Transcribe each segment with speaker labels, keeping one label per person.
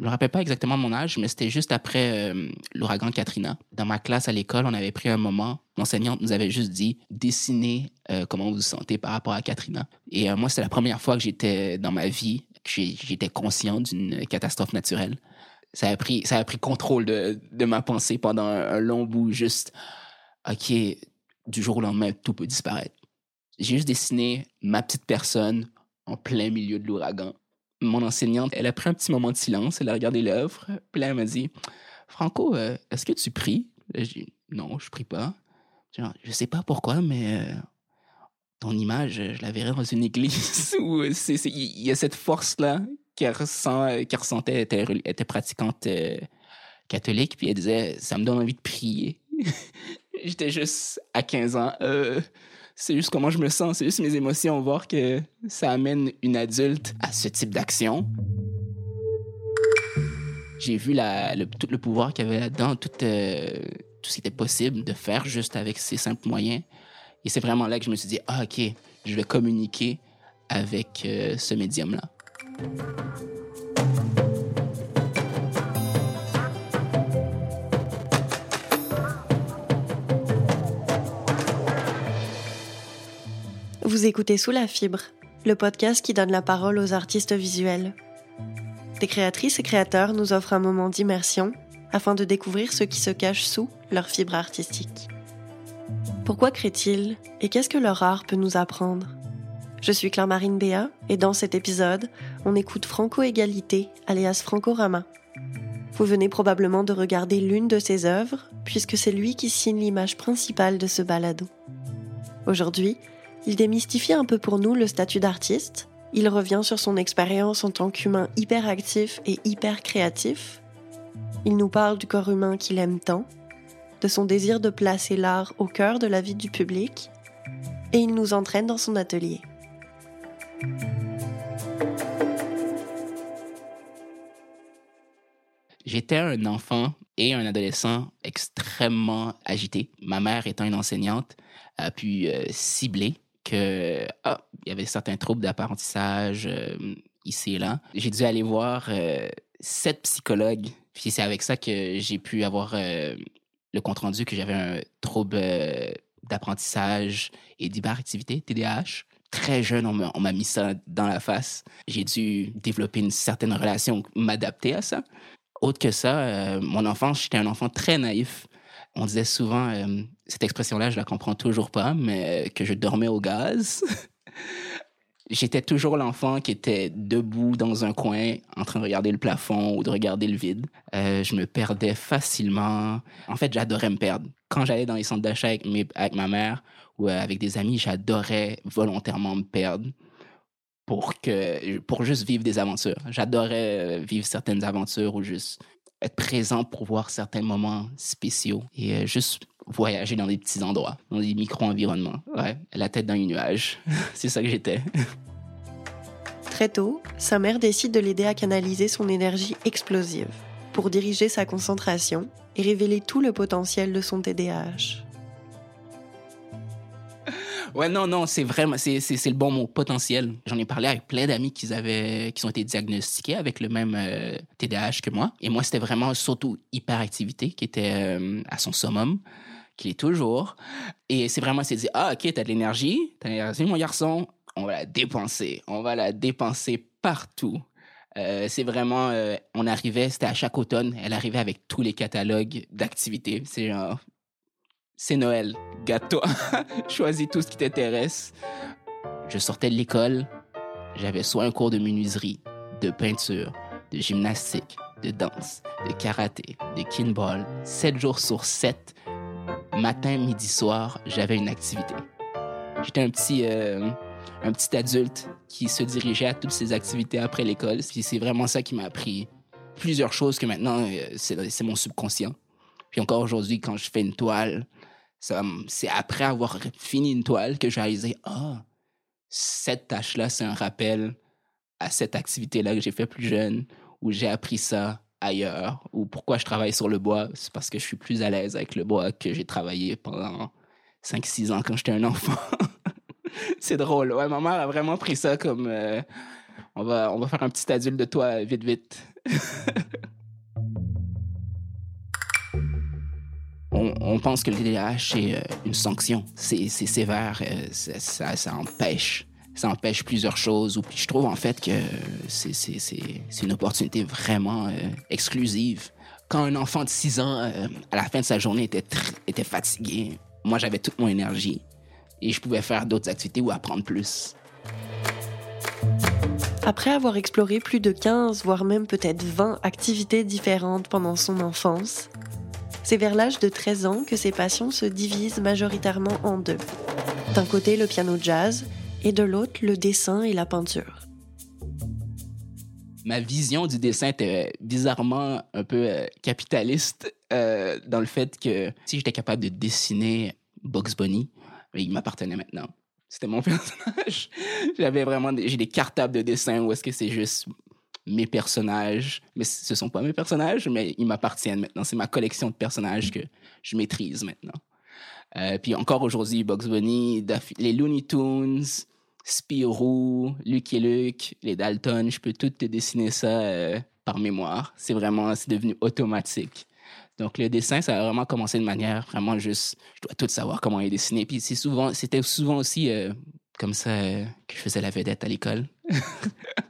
Speaker 1: Je me rappelle pas exactement mon âge, mais c'était juste après euh, l'ouragan Katrina. Dans ma classe à l'école, on avait pris un moment. L'enseignante nous avait juste dit dessinez euh, comment vous vous sentez par rapport à Katrina. Et euh, moi, c'était la première fois que j'étais dans ma vie que j'étais conscient d'une catastrophe naturelle. Ça a pris, ça a pris contrôle de, de ma pensée pendant un, un long bout. Juste, ok, du jour au lendemain, tout peut disparaître. J'ai juste dessiné ma petite personne en plein milieu de l'ouragan mon enseignante, elle a pris un petit moment de silence, elle a regardé l'œuvre, puis là, elle m'a dit Franco, euh, est-ce que tu pries? J'ai dit Non, je prie pas. Genre, je sais pas pourquoi, mais euh, ton image, je la verrais dans une église où il y a cette force-là qu'elle ressent, ressentait, elle était, pratiquante euh, catholique, puis elle disait Ça me donne envie de prier. J'étais juste à 15 ans c'est juste comment je me sens, c'est juste mes émotions, voir que ça amène une adulte à ce type d'action. J'ai vu tout le pouvoir qu'il y avait là-dedans, tout, euh, tout ce qui était possible de faire juste avec ces simples moyens. Et c'est vraiment là que je me suis dit, ah ok, je vais communiquer avec euh, ce médium-là.
Speaker 2: Vous écoutez Sous la fibre, le podcast qui donne la parole aux artistes visuels. Des créatrices et créateurs nous offrent un moment d'immersion afin de découvrir ce qui se cache sous leur fibre artistique. Pourquoi créent-ils et qu'est-ce que leur art peut nous apprendre? Je suis Claire-Marine Béa et dans cet épisode, on écoute Franco-Égalité, alias Franco-Rama. Vous venez probablement de regarder l'une de ses œuvres puisque c'est lui qui signe l'image principale de ce balado. Aujourd'hui, il démystifie un peu pour nous le statut d'artiste. Il revient sur son expérience en tant qu'humain hyper actif et hyper créatif. Il nous parle du corps humain qu'il aime tant, de son désir de placer l'art au cœur de la vie du public, et il nous entraîne dans son atelier.
Speaker 1: J'étais un enfant et un adolescent extrêmement agité. Ma mère étant une enseignante a pu euh, cibler que ah, il y avait certains troubles d'apprentissage euh, ici et là. J'ai dû aller voir euh, sept psychologues. Puis c'est avec ça que j'ai pu avoir euh, le compte rendu que j'avais un trouble d'apprentissage et d'hyperactivité, TDAH. Très jeune, on m'a mis ça dans la face. J'ai dû développer une certaine relation, m'adapter à ça. Autre que ça, mon enfance, j'étais un enfant très naïf. On disait souvent, euh, cette expression-là, je la comprends toujours pas, mais que je dormais au gaz. J'étais toujours l'enfant qui était debout dans un coin en train de regarder le plafond ou de regarder le vide. Euh, je me perdais facilement. En fait, j'adorais me perdre. Quand j'allais dans les centres d'achat avec, avec ma mère ou euh, avec des amis, j'adorais volontairement me perdre pour que pour juste vivre des aventures. J'adorais vivre certaines aventures ou juste être présent pour voir certains moments spéciaux et euh, juste voyager dans des petits endroits, dans des micro-environnements. Ouais, la tête dans les nuages. C'est ça que j'étais.
Speaker 2: Très tôt, sa mère décide de l'aider à canaliser son énergie explosive pour diriger sa concentration et révéler tout le potentiel de son TDAH.
Speaker 1: Ouais, non, non, c'est vraiment, c'est, le bon mot, potentiel. J'en ai parlé avec plein d'amis qui avaient, qui ont été diagnostiqués avec le même TDAH euh, que moi. Et moi, c'était vraiment surtout hyperactivité qui était euh, à son summum, qui est toujours. Et c'est vraiment, c'est dire, ah, ok, t'as de l'énergie, t'as de l'énergie, mon garçon, on va la dépenser. On va la dépenser partout. Euh, c'est vraiment, on arrivait, c'était à chaque automne, elle arrivait avec tous les catalogues d'activités. C'est genre, c'est Noël. Gâteau. Choisis tout ce qui t'intéresse. Je sortais de l'école. J'avais soit un cours de menuiserie, de peinture, de gymnastique, de danse, de karaté, de kinball. Sept jours sur sept, matin, midi, soir, j'avais une activité. J'étais un petit, euh, un petit adulte qui se dirigeait à toutes ces activités après l'école. Puis c'est vraiment ça qui m'a appris plusieurs choses que maintenant, euh, c'est mon subconscient. Puis encore aujourd'hui, quand je fais une toile, c'est après avoir fini une toile que j'ai réalisé, ah, cette tâche-là, c'est un rappel à cette activité-là que j'ai fait plus jeune, où j'ai appris ça ailleurs, ou pourquoi je travaille sur le bois, c'est parce que je suis plus à l'aise avec le bois que j'ai travaillé pendant 5-6 ans quand j'étais un enfant. c'est drôle. Ouais, ma mère a vraiment pris ça comme euh, on, va, on va faire un petit adulte de toi vite, vite. on, pense que le TDAH, c'est euh, une sanction. C'est sévère, euh, ça, ça, empêche. Ça empêche plusieurs choses. Je trouve en fait que c'est une opportunité vraiment euh, exclusive. Quand un enfant de 6 ans, à la fin de sa journée, était, était fatigué, moi j'avais toute mon énergie et je pouvais faire d'autres activités ou apprendre plus.
Speaker 2: Après avoir exploré plus de 15, voire même peut-être 20 activités différentes pendant son enfance, c'est vers l'âge de 13 ans que ses passions se divisent majoritairement en deux. D'un côté le piano jazz et de l'autre le dessin et la peinture.
Speaker 1: Ma vision du dessin était bizarrement un peu euh, capitaliste euh, dans le fait que si j'étais capable de dessiner Bugs Bunny, il m'appartenait maintenant. C'était mon personnage. J'avais vraiment j'ai des cartables de dessin où est-ce que c'est juste mes personnages, mais ce sont pas mes personnages, mais ils m'appartiennent maintenant. C'est ma collection de personnages que je maîtrise maintenant. Euh, puis encore aujourd'hui, Bugs Bunny, les Looney Tunes, Spirou, Lucky Luke, les Dalton, je peux tout te dessiner ça euh, par mémoire. C'est vraiment, c'est devenu automatique. Donc le dessin, ça a vraiment commencé de manière vraiment juste, je dois tout savoir comment il dessiner. Puis c'est souvent, c'était souvent aussi euh, comme ça que je faisais la vedette à l'école.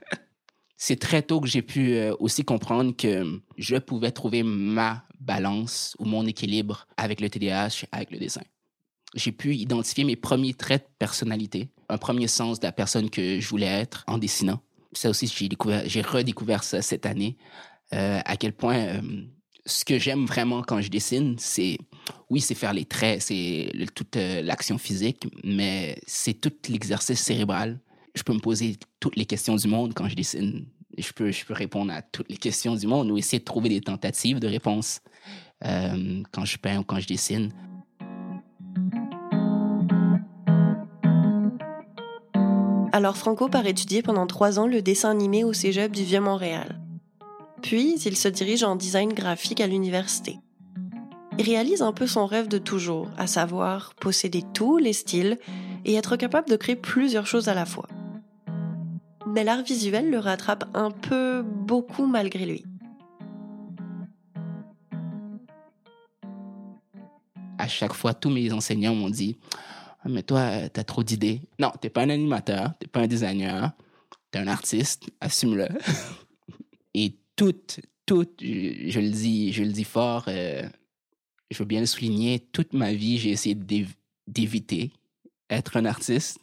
Speaker 1: c'est très tôt que j'ai pu euh, aussi comprendre que je pouvais trouver ma balance ou mon équilibre avec le TDAH, avec le dessin. J'ai pu identifier mes premiers traits de personnalité, un premier sens de la personne que je voulais être en dessinant. Ça aussi, j'ai découvert, j'ai redécouvert ça cette année, euh, à quel point euh, ce que j'aime vraiment quand je dessine, c'est, oui, c'est faire les traits, c'est toute l'action physique, mais c'est tout l'exercice cérébral je peux me poser toutes les questions du monde quand je dessine. Je peux, je peux répondre à toutes les questions du monde ou essayer de trouver des tentatives de réponse euh, quand je peins ou quand je dessine.
Speaker 2: Alors Franco part étudier pendant trois ans le dessin animé au Cégep du Vieux-Montréal. Puis, il se dirige en design graphique à l'université. Il réalise un peu son rêve de toujours, à savoir posséder tous les styles et être capable de créer plusieurs choses à la fois mais l'art visuel le rattrape un peu beaucoup malgré lui.
Speaker 1: À chaque fois, tous mes enseignants m'ont dit ah, Mais toi, t'as trop d'idées. Non, t'es pas un animateur, t'es pas un designer, t'es un artiste, assume-le. Et tout, tout, je, le dis, je le dis fort, euh, je veux bien le souligner, toute ma vie, j'ai essayé d'éviter être un artiste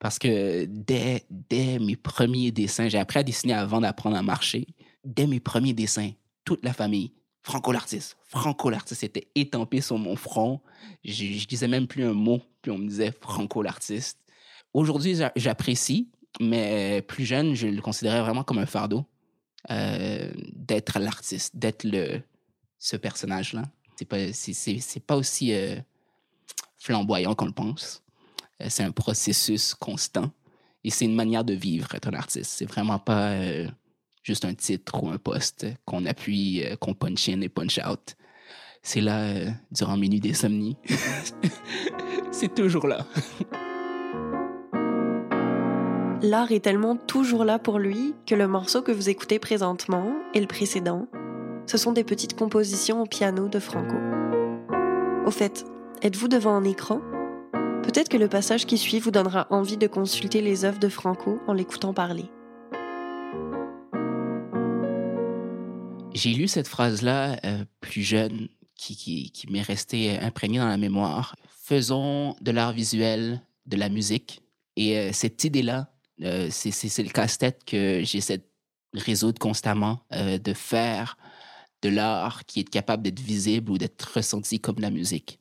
Speaker 1: parce que dès, dès mes premiers dessins, j'ai appris à dessiner avant d'apprendre à marcher. Dès mes premiers dessins, toute la famille, Franco l'artiste, Franco l'artiste était étampé sur mon front. Je, je disais même plus un mot, puis on me disait Franco l'artiste. Aujourd'hui, j'apprécie, mais plus jeune, je le considérais vraiment comme un fardeau euh, d'être l'artiste, d'être le ce personnage-là. C'est pas, c'est, pas aussi euh, flamboyant qu'on le pense. Euh, c'est un processus constant et c'est une manière de vivre être un artiste. C'est vraiment pas euh, juste un titre ou un poste qu'on appuie, euh, qu'on punch in et punch out. C'est là durant mes nuits d'insomnie. c'est toujours là.
Speaker 2: L'art est tellement toujours là pour lui que le morceau que vous écoutez présentement et le précédent, ce sont des petites compositions au piano de Franco. Au fait, êtes-vous devant un écran Peut-être que le passage qui suit vous donnera envie de consulter les œuvres de Franco en l'écoutant parler.
Speaker 1: J'ai lu cette phrase-là euh, plus jeune qui, m'est restée imprégnée dans la mémoire. Faisons de l'art visuel de la musique. Et euh, cette idée-là, euh, c'est le casse-tête que j'essaie de résoudre constamment, de faire de l'art qui est capable d'être visible ou d'être ressenti comme la musique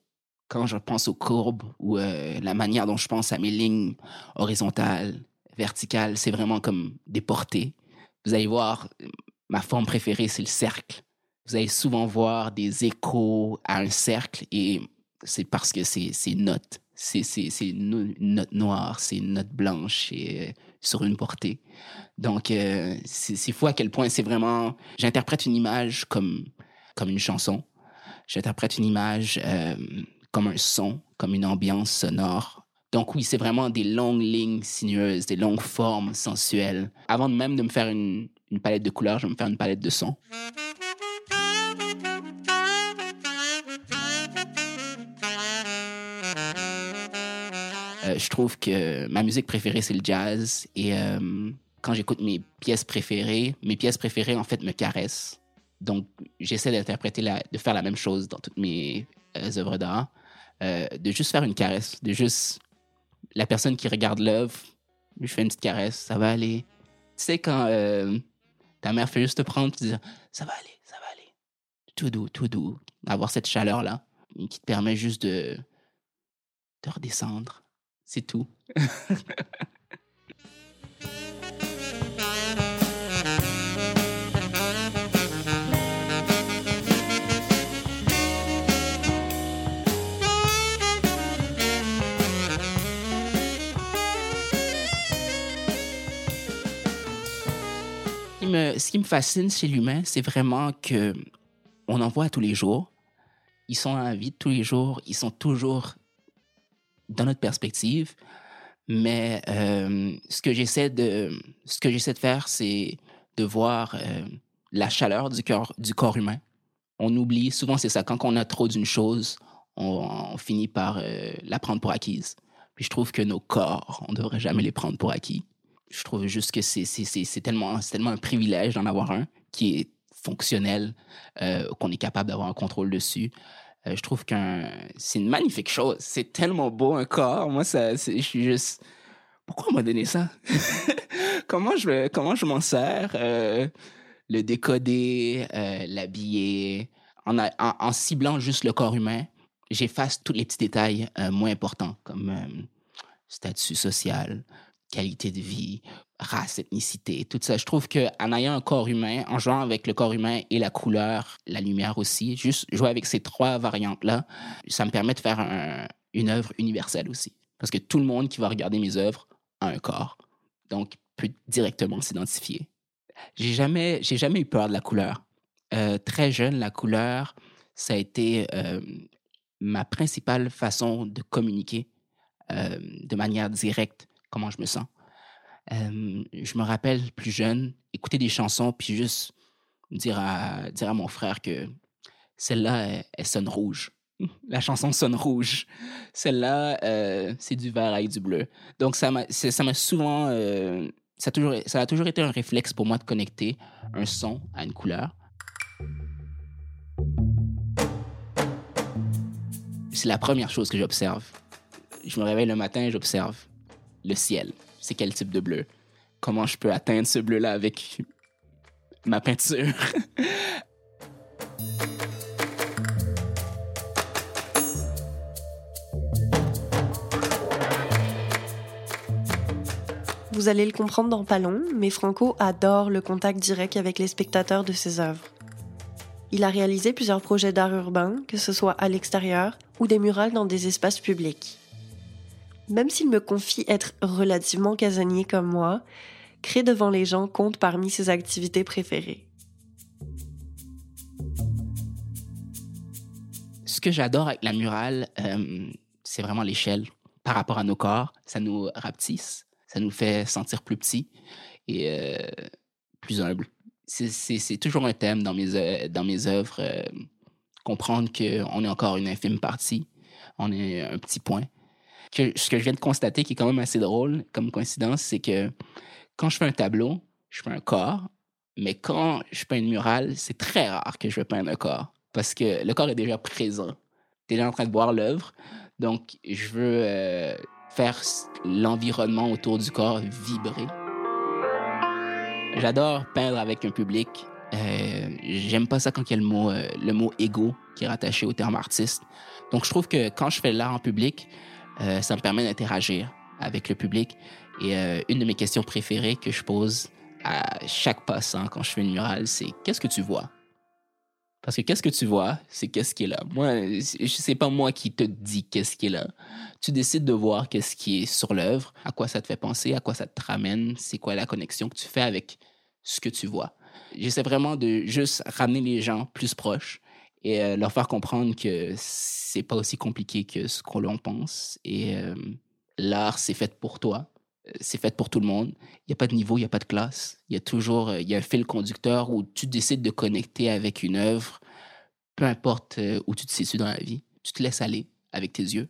Speaker 1: quand je pense aux courbes ou euh, la manière dont je pense à mes lignes horizontales, verticales, c'est vraiment comme des portées. Vous allez voir, ma forme préférée, c'est le cercle. Vous allez souvent voir des échos à un cercle et c'est parce que c'est une note. C'est une note noire, c'est une note blanche euh, sur une portée. Donc, euh, c'est fou à quel point c'est vraiment... J'interprète une image comme, comme une chanson. J'interprète une image comme un son, comme une ambiance sonore. Donc oui, c'est vraiment des longues lignes sinueuses, des longues formes sensuelles. Avant même de me faire une, une palette de couleurs, je vais me faire une palette de sons. Euh, je trouve que ma musique préférée, c'est le jazz. Et euh, quand j'écoute mes pièces préférées, mes pièces préférées, en fait, me caressent. Donc, j'essaie d'interpréter, de faire la même chose dans toutes mes euh, œuvres d'art. De juste faire une caresse, de juste... La personne qui regarde l'œuvre, lui fait une petite caresse, ça va aller. Tu sais, quand ta mère fait juste te prendre, tu dis ça va aller, ça va aller. Tout doux, tout doux. Avoir cette chaleur-là qui te permet juste de, de redescendre. C'est tout. ce qui me fascine chez l'humain, c'est vraiment que on en voit tous les jours. Ils sont en vie tous les jours. Ils sont toujours dans notre perspective. Mais euh, ce que j'essaie de, ce que j'essaie de faire, c'est de voir euh, la chaleur du corps, du corps humain. On oublie, souvent c'est ça, quand on a trop d'une chose, on, finit par euh, la prendre pour acquise. Puis je trouve que nos corps, on ne devrait jamais les prendre pour acquis. Je trouve juste que c'est tellement, un privilège d'en avoir un qui est fonctionnel, qu'on est capable d'avoir un contrôle dessus. Euh, je trouve que c'est une magnifique chose. C'est tellement beau un corps. Moi, ça, je suis juste. Pourquoi on m'a donné ça? Comment je comment je m'en sers euh, Le décoder, euh, l'habiller, en, ciblant juste le corps humain, j'efface tous les petits détails moins importants comme statut social, qualité de vie, race, ethnicité, tout ça. Je trouve qu'en ayant un corps humain, en jouant avec le corps humain et la couleur, la lumière aussi, juste jouer avec ces trois variantes-là, ça me permet de faire une œuvre universelle aussi. Parce que tout le monde qui va regarder mes œuvres a un corps. Donc, peut directement s'identifier. J'ai jamais, j'ai jamais eu peur de la couleur. Euh, très jeune, la couleur, ça a été euh, ma principale façon de communiquer euh, de manière directe comment je me sens. je me rappelle plus jeune, écouter des chansons, puis juste dire à, dire à mon frère que celle-là, elle, sonne rouge. La chanson sonne rouge. Celle-là, euh, c'est du vert avec du bleu. Donc, ça m'a souvent. Euh, ça, a toujours, ça a toujours été un réflexe pour moi de connecter un son à une couleur. C'est la première chose que j'observe. Je me réveille le matin et j'observe le ciel. C'est quel type de bleu? Comment je peux atteindre ce bleu-là avec ma peinture?
Speaker 2: Vous allez le comprendre dans pas long, mais Franco adore le contact direct avec les spectateurs de ses œuvres. Il a réalisé plusieurs projets d'art urbain, que ce soit à l'extérieur ou des murales dans des espaces publics même s'il me confie être relativement casanier comme moi, créer devant les gens compte parmi ses activités préférées.
Speaker 1: Ce que j'adore avec la murale, euh, c'est vraiment l'échelle. Par rapport à nos corps, ça nous rapetisse, ça nous fait sentir plus petits et euh, plus humbles. C'est toujours un thème dans mes, dans mes œuvres, euh, comprendre qu'on est encore une infime partie, on est un petit point, ce que je viens de constater, qui est quand même assez drôle comme coïncidence, c'est que quand je fais un tableau, je fais un corps, mais quand je peins une murale, c'est très rare que je vais peindre un corps parce que le corps est déjà présent. Tu es déjà en train de voir l'œuvre, donc je veux euh, faire l'environnement autour du corps vibrer. J'adore peindre avec un public. Euh, J'aime pas ça quand il y a le mot, euh, le mot ego qui est rattaché au terme artiste. Donc je trouve que quand je fais l'art en public, euh, ça me permet d'interagir avec le public. Et euh, une de mes questions préférées que je pose à chaque passant quand je fais une murale, c'est qu'est-ce que tu vois? Parce que qu'est-ce que tu vois, c'est qu'est-ce qui est là. Moi, c'est pas moi qui te dis qu'est-ce qui est là. Tu décides de voir qu'est-ce qui est sur l'œuvre, à quoi ça te fait penser, à quoi ça te ramène, c'est quoi la connexion que tu fais avec ce que tu vois. J'essaie vraiment de juste ramener les gens plus proches et euh, leur faire comprendre que c'est pas aussi compliqué que ce qu'on l'on pense. Et euh, l'art, c'est fait pour toi. c'est fait pour tout le monde. Il n'y a pas de niveau, il n'y a pas de classe. Il y a toujours y a un fil conducteur où tu décides de connecter avec une œuvre, peu importe où tu te situes dans la vie. Tu te laisses aller avec tes yeux.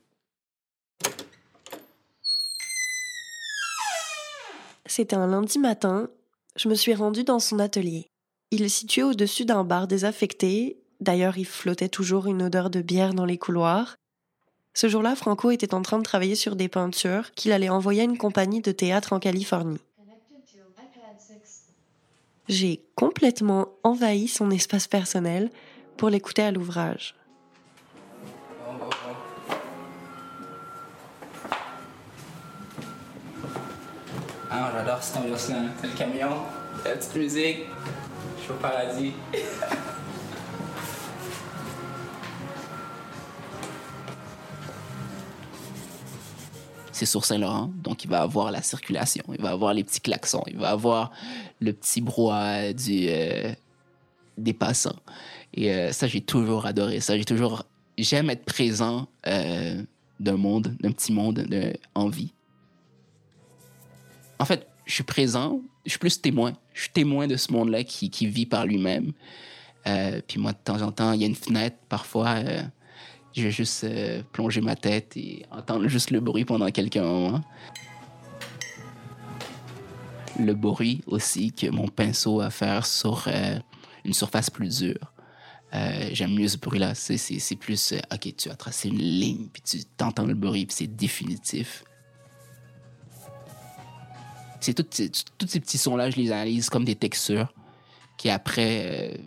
Speaker 2: C'était un lundi matin. Je me suis rendue dans son atelier. Il est situé au-dessus d'un bar désaffecté. D'ailleurs, il flottait toujours une odeur de bière dans les couloirs. Ce jour-là, Franco était en train de travailler sur des peintures qu'il allait envoyer à une compagnie de théâtre en Californie. J'ai complètement envahi son espace personnel pour l'écouter à l'ouvrage.
Speaker 1: Ah, j'adore cette ambiance-là. T'as le camion, la petite musique, je suis au paradis. c'est sur Saint-Laurent, donc il va avoir la circulation, il va avoir les petits klaxons, il va avoir le petit brouhaha du, euh, des passants. Et euh, ça, j'ai toujours adoré ça. J'ai toujours... J'aime être présent euh, d'un monde, d'un petit monde en vie. En fait, je suis présent, je suis plus témoin. Je suis témoin de ce monde-là qui, qui, vit par lui-même. puis moi, de temps en temps, il y a une fenêtre, parfois je vais juste euh, plonger ma tête et entendre juste le bruit pendant quelques moments. Le bruit aussi que mon pinceau a faire sur euh, une surface plus dure. Euh, j'aime mieux ce bruit-là. C'est plus, OK, tu as tracé une ligne, puis tu t'entends le bruit, puis c'est définitif. C'est tous ces petits sons-là, je les analyse comme des textures qui, après,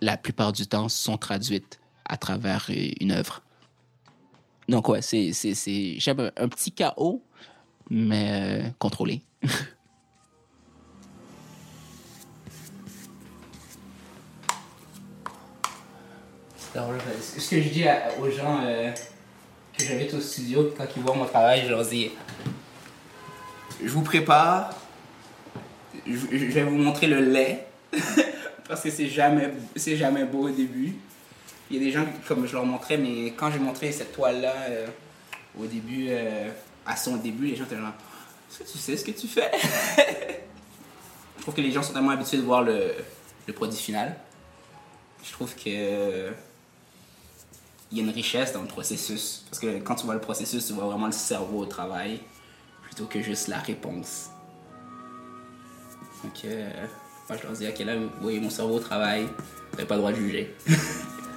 Speaker 1: la plupart du temps, sont traduites à travers euh, une œuvre. Donc, ouais, c'est, c'est, c'est, j'aime un, petit chaos, mais euh, contrôlé. ce que je dis aux gens euh, que j'invite au studio quand ils voient mon travail, je leur dis je vous prépare, je, je vais vous montrer le lait parce que c'est jamais, c'est jamais beau au début il y a des gens, comme je leur montrais, mais quand j'ai montré cette toile-là euh, au début, euh, à son début, les gens étaient genre, est-ce que tu sais ce que tu fais? je trouve que les gens sont tellement habitués de voir le, le produit final. Je trouve que il y a une richesse dans le processus. Parce que quand tu vois le processus, tu vois vraiment le cerveau au travail plutôt que juste la réponse. Donc, euh, moi, je leur dis, ok, là, oui, mon cerveau au travail, vous n'avez pas le droit de juger.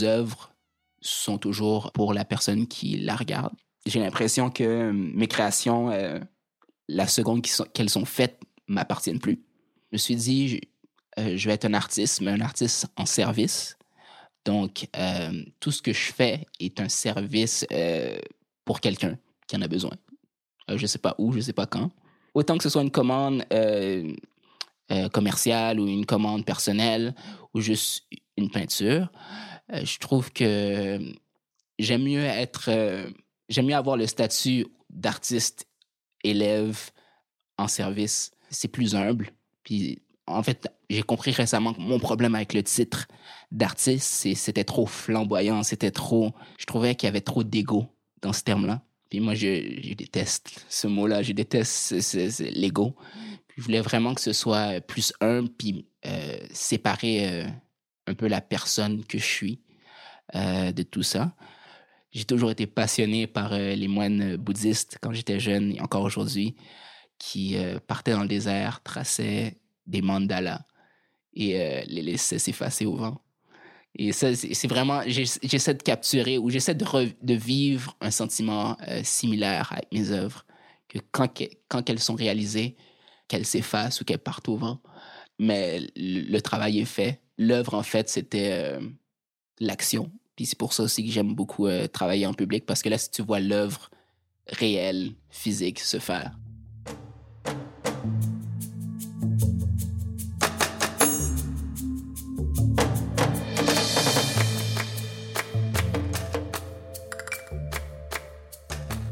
Speaker 1: mes œuvres sont toujours pour la personne qui la regarde. J'ai l'impression que euh, mes créations, euh, la seconde qu'elles sont, faites, m'appartiennent plus. Je me suis dit, euh, je vais être un artiste, mais un artiste en service. Donc, tout ce que je fais est un service pour quelqu'un qui en a besoin. je ne sais pas où, je ne sais pas quand. Autant que ce soit une commande commerciale ou une commande personnelle ou juste une peinture, euh, je trouve que j'aime mieux être, euh, j'aime mieux avoir le statut d'artiste élève en service. C'est plus humble. Puis en fait, j'ai compris récemment que mon problème avec le titre d'artiste, c'était trop flamboyant, c'était trop. Je trouvais qu'il y avait trop d'ego dans ce terme-là. Puis moi, je, déteste ce mot-là, je déteste l'ego. Je voulais vraiment que ce soit plus humble, puis euh, un peu la personne que je suis euh, de tout ça. J'ai toujours été passionné par euh, les moines bouddhistes quand j'étais jeune et encore aujourd'hui, qui euh, partaient dans le désert, traçaient des mandalas et les laissaient s'effacer au vent. Et ça, c'est vraiment, j'essaie de capturer ou j'essaie de, vivre un sentiment similaire avec mes œuvres, que quand, elles sont réalisées, qu'elles s'effacent ou qu'elles partent au vent. Mais le travail est fait, l'œuvre, en fait, c'était euh, l'action. Puis c'est pour ça aussi que j'aime beaucoup euh, travailler en public, parce que là, si tu vois l'œuvre réel, physique se faire.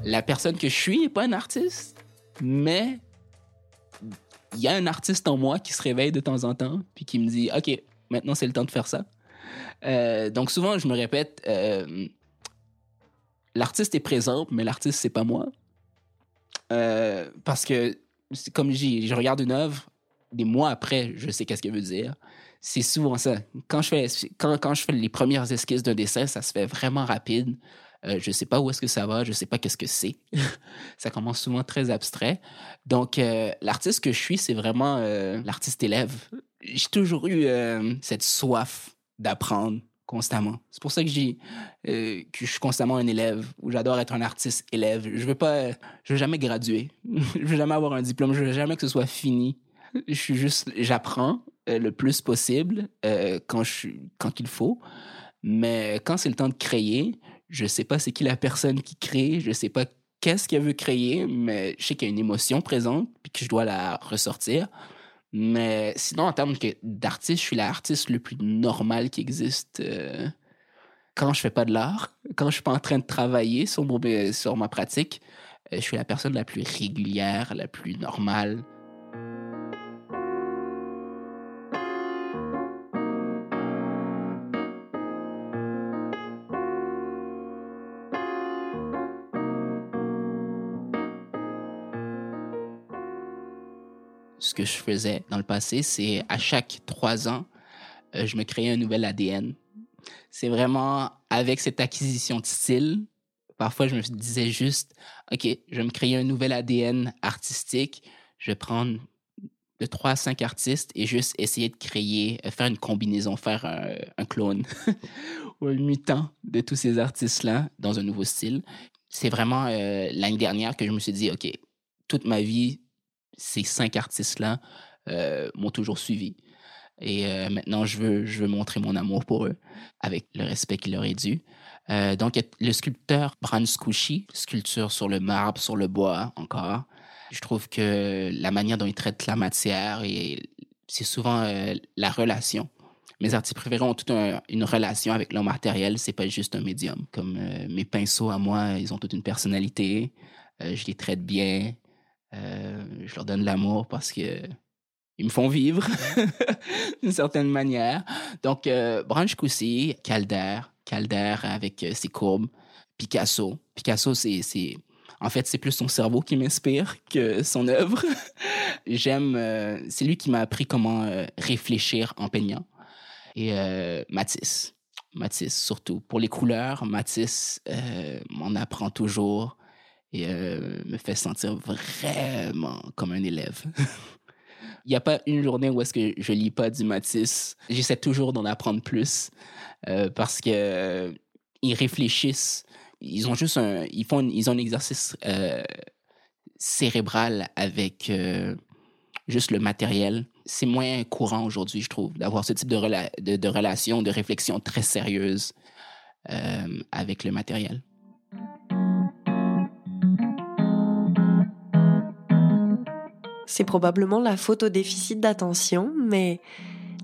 Speaker 1: La personne que je suis n'est pas un artiste, mais il y a un artiste en moi qui se réveille de temps en temps puis qui me dit OK, maintenant c'est le temps de faire ça. Euh, donc souvent, je me répète euh, l'artiste est présent, mais l'artiste, c'est pas moi. Euh, parce que, comme je dis, je regarde une œuvre, des mois après, je sais qu'est-ce qu'elle veut dire. C'est souvent ça. Quand je fais, quand, quand je fais les premières esquisses d'un dessin, ça se fait vraiment rapide. Je sais pas où est-ce que ça va, je sais pas qu'est-ce que c'est. ça commence souvent très abstrait. Donc, l'artiste que je suis, c'est vraiment l'artiste élève. J'ai toujours eu cette soif d'apprendre constamment. C'est pour ça que, j'ai, que je suis constamment un élève, ou j'adore être un artiste élève. Je veux pas, je veux jamais graduer. je veux jamais avoir un diplôme. Je veux jamais que ce soit fini. Je suis juste, j'apprends le plus possible quand je quand il faut. Mais quand c'est le temps de créer, je sais pas c'est qui la personne qui crée, je sais pas qu'est-ce qu'elle veut créer, mais je sais qu'il y a une émotion présente puis que je dois la ressortir. Mais sinon, en termes d'artiste, je suis l'artiste le plus normal qui existe euh, quand je fais pas de l'art, quand je suis pas en train de travailler sur, sur ma pratique. Euh, je suis la personne la plus régulière, la plus normale. Que je faisais dans le passé, c'est à chaque trois ans, euh, je me créais un nouvel ADN. C'est vraiment avec cette acquisition de style. Parfois, je me disais juste, OK, je vais me créer un nouvel ADN artistique. Je vais prendre de trois à cinq artistes et juste essayer de créer, euh, faire une combinaison, faire un, clone ou un mutant de tous ces artistes-là dans un nouveau style. C'est vraiment euh, l'année dernière que je me suis dit, OK, toute ma vie, ces cinq artistes-là euh, m'ont toujours suivi. Et euh, maintenant, je veux, je veux montrer mon amour pour eux avec le respect qu'il leur est dû. Euh, donc, le sculpteur Bran Scouchy, sculpture sur le marbre, sur le bois encore. Je trouve que la manière dont il traite la matière, et c'est souvent la relation. Mes artistes préférés ont toute une relation avec leur matériel, c'est pas juste un médium. Comme mes pinceaux à moi, ils ont toute une personnalité. je les traite bien. Euh, je leur donne l'amour parce que ils me font vivre d'une certaine manière. Donc, euh, Branche Coussi, Calder, Calder avec euh, ses courbes, Picasso. Picasso, c'est, en fait, c'est plus son cerveau qui m'inspire que son œuvre. J'aime, euh, c'est lui qui m'a appris comment réfléchir en peignant. Et Matisse, Matisse surtout. Pour les couleurs, Matisse m'en apprend toujours et euh, me fait sentir vraiment comme un élève. Il n'y a pas une journée où est-ce que je lis pas du Matisse. J'essaie toujours d'en apprendre plus euh, parce que euh, ils réfléchissent. Ils ont juste un, ils font, ils ont un exercice cérébral avec juste le matériel. C'est moins courant aujourd'hui, je trouve, d'avoir ce type de, de, de, relation, de réflexion très sérieuse avec le matériel.
Speaker 2: C'est probablement la faute au déficit d'attention, mais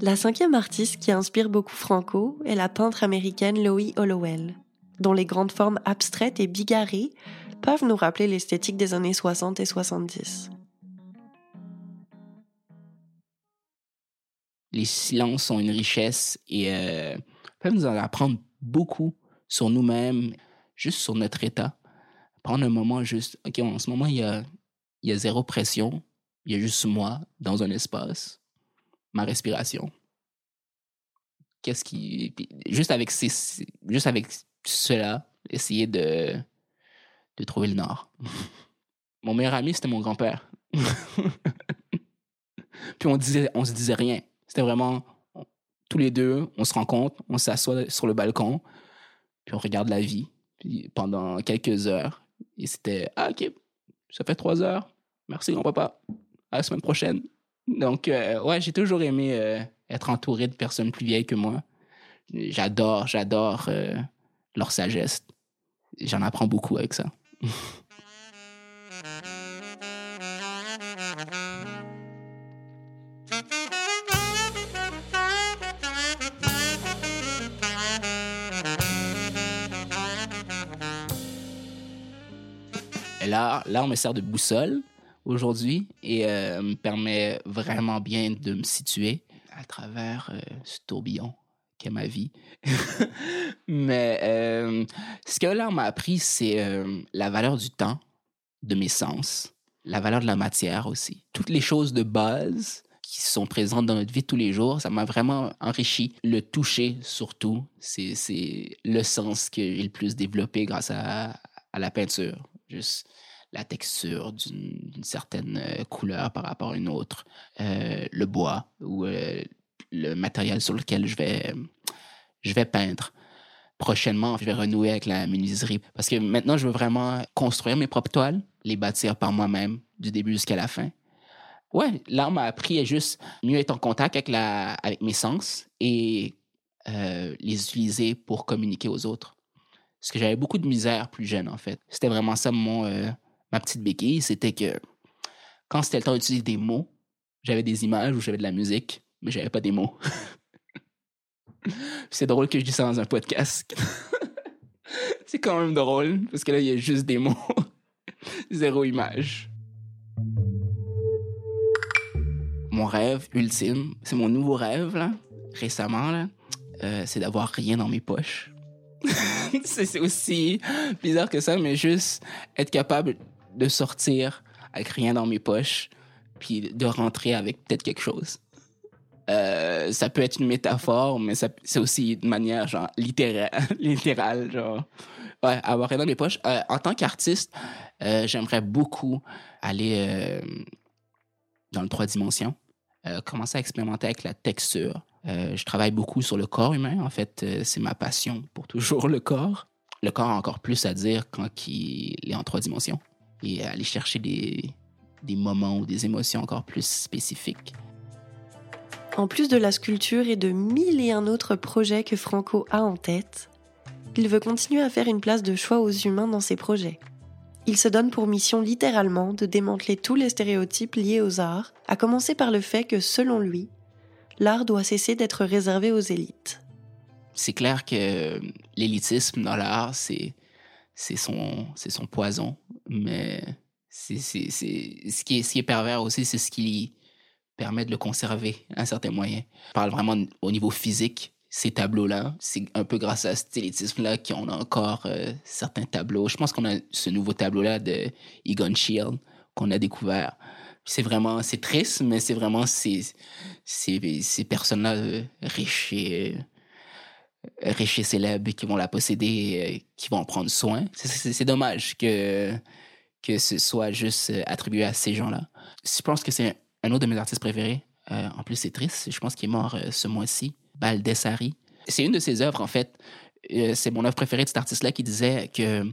Speaker 2: la cinquième artiste qui inspire beaucoup Franco est la peintre américaine Loie Hollowell, dont les grandes formes abstraites et bigarrées peuvent nous rappeler l'esthétique des années 60 et 70.
Speaker 1: Les silences sont une richesse et euh, peuvent nous en apprendre beaucoup sur nous-mêmes, juste sur notre état. Prendre un moment juste, OK, en ce moment, il y a zéro pression, il y a juste moi dans un espace, ma respiration. Qu'est-ce qui. Juste avec, juste avec cela, essayer de, de trouver le nord. Mon meilleur ami, c'était mon grand-père. Puis on, disait, on se disait rien. C'était vraiment tous les deux, on se rencontre, on s'assoit sur le balcon, puis on regarde la vie pendant quelques heures. Et c'était Ah, ok, ça fait trois heures. Merci, grand-papa la semaine prochaine. Donc, euh, ouais, j'ai toujours aimé euh, être entouré de personnes plus vieilles que moi. J'adore, j'adore euh, leur sagesse. J'en apprends beaucoup avec ça. Et là, là, on me sert de boussole aujourd'hui et euh, me permet vraiment bien de me situer à travers euh, ce tourbillon qu'est ma vie. Mais euh, ce que l'art m'a appris, c'est la valeur du temps, de mes sens, la valeur de la matière aussi. Toutes les choses de base qui sont présentes dans notre vie tous les jours, ça m'a vraiment enrichi. Le toucher, surtout, c'est le sens que j'ai le plus développé grâce à, à la peinture. Juste la texture d'une certaine euh, couleur par rapport à une autre, euh, le bois ou euh, le matériel sur lequel je vais, je vais peindre. Prochainement, je vais renouer avec la menuiserie parce que maintenant, je veux vraiment construire mes propres toiles, les bâtir par moi-même du début jusqu'à la fin. Ouais, l'art m'a appris à juste mieux être en contact avec, la, avec mes sens et les utiliser pour communiquer aux autres. Parce que j'avais beaucoup de misère plus jeune, en fait. C'était vraiment ça mon, ma petite béquille, c'était que quand c'était le temps d'utiliser des mots, j'avais des images ou j'avais de la musique, mais j'avais pas des mots. c'est drôle que je dise ça dans un podcast. c'est quand même drôle, parce que là, il y a juste des mots. Zéro image. Mon rêve ultime, c'est mon nouveau rêve, récemment, euh, c'est d'avoir rien dans mes poches. c'est aussi bizarre que ça, mais juste être capable de sortir avec rien dans mes poches, puis de rentrer avec peut-être quelque chose. Euh, ça peut être une métaphore, mais c'est aussi de manière genre littérale, littérale genre ouais, avoir rien dans mes poches. Euh, en tant qu'artiste, euh, j'aimerais beaucoup aller dans le trois dimensions, commencer à expérimenter avec la texture. je travaille beaucoup sur le corps humain. En fait, c'est ma passion pour toujours le corps. Le corps a encore plus à dire quand il est en trois dimensions et aller chercher des, des moments ou des émotions encore plus spécifiques.
Speaker 2: En plus de la sculpture et de mille et un autres projets que Franco a en tête, il veut continuer à faire une place de choix aux humains dans ses projets. Il se donne pour mission littéralement de démanteler tous les stéréotypes liés aux arts, à commencer par le fait que, selon lui, l'art doit cesser d'être réservé aux élites.
Speaker 1: C'est clair que l'élitisme dans l'art, c'est c'est son, c'est son poison. Mais c'est, c'est, c'est, ce, qui est, ce qui est pervers aussi, c'est ce qui permet de le conserver à un certain moyen. Je parle vraiment au niveau physique. Ces tableaux-là, c'est un peu grâce à cet élitisme-là qu'on a encore euh, certains tableaux. Je pense qu'on a ce nouveau tableau-là de Egon Shield qu'on a découvert. C'est vraiment, c'est triste, mais c'est vraiment ces, ces, ces personnes-là euh, riches et riches et célèbres qui vont la posséder, euh, qui vont en prendre soin. C'est dommage que, que ce soit juste euh, attribué à ces gens-là. Je pense que c'est un autre de mes artistes préférés. Euh, en plus, c'est triste. Je pense qu'il est mort ce mois-ci. Baldessari. C'est une de ses œuvres, en fait. c'est mon œuvre préférée de cet artiste-là qui disait que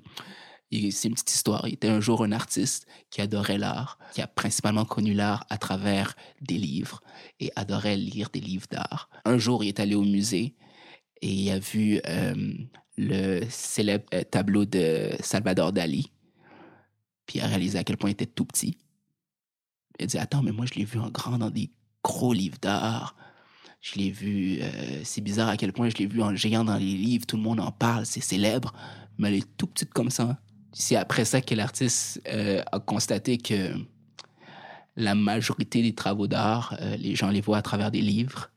Speaker 1: c'est une petite histoire. Il était un jour un artiste qui adorait l'art, qui a principalement connu l'art à travers des livres et adorait lire des livres d'art. Un jour, il est allé au musée et il a vu euh, le célèbre euh, tableau de Salvador Dali. Puis il a réalisé à quel point il était tout petit. Il a dit Attends, mais moi, je l'ai vu en grand dans des gros livres d'art. Je l'ai vu, euh, c'est bizarre à quel point je l'ai vu en géant dans les livres, tout le monde en parle, c'est célèbre, mais elle est tout petite comme ça. C'est après ça que l'artiste a constaté que la majorité des travaux d'art, les gens les voient à travers des livres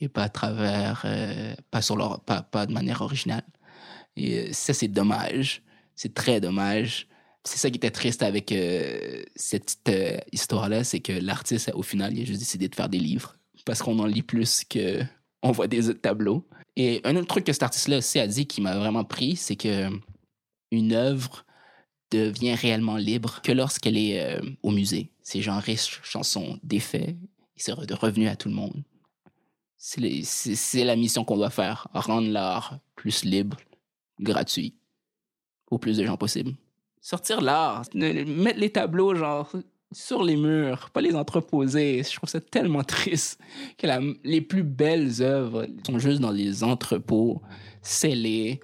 Speaker 1: et pas à travers, euh, pas, pas, de manière originale. Et euh, ça, c'est dommage. C'est très dommage. C'est ça qui était triste avec euh, cette histoire-là, c'est que l'artiste, au final, il a juste décidé de faire des livres parce qu'on en lit plus que on voit des tableaux. Et un autre truc que cet artiste-là aussi a dit qui m'a vraiment pris, c'est que une œuvre devient réellement libre que lorsqu'elle est au musée. Ces gens riches chansons d'effets, il sera revenu à tout le monde c'est la mission qu'on doit faire, rendre l'art plus libre, gratuit, au plus de gens possible. Sortir l'art, mettre les tableaux genre sur les murs, pas les entreposer. Je trouve ça tellement triste que les plus belles œuvres sont juste dans des entrepôts scellés,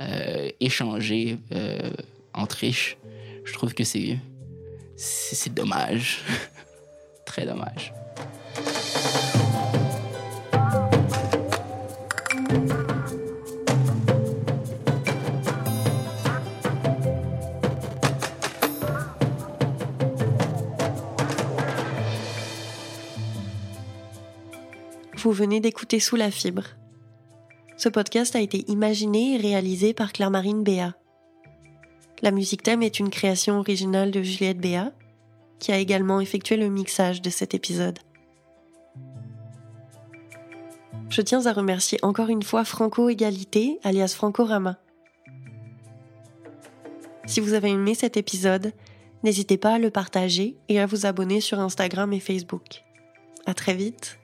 Speaker 1: euh, échangés euh, entre riches. Je trouve que c'est c'est dommage, très dommage.
Speaker 2: Vous venez d'écouter Sous la fibre. Ce podcast a été imaginé et réalisé par Claire-Marine Béat. La musique thème est une création originale de Juliette Béat, qui a également effectué le mixage de cet épisode. Je tiens à remercier encore une fois Franco Égalité, alias Franco Rama. Si vous avez aimé cet épisode, n'hésitez pas à le partager et à vous abonner sur Instagram et Facebook. À très vite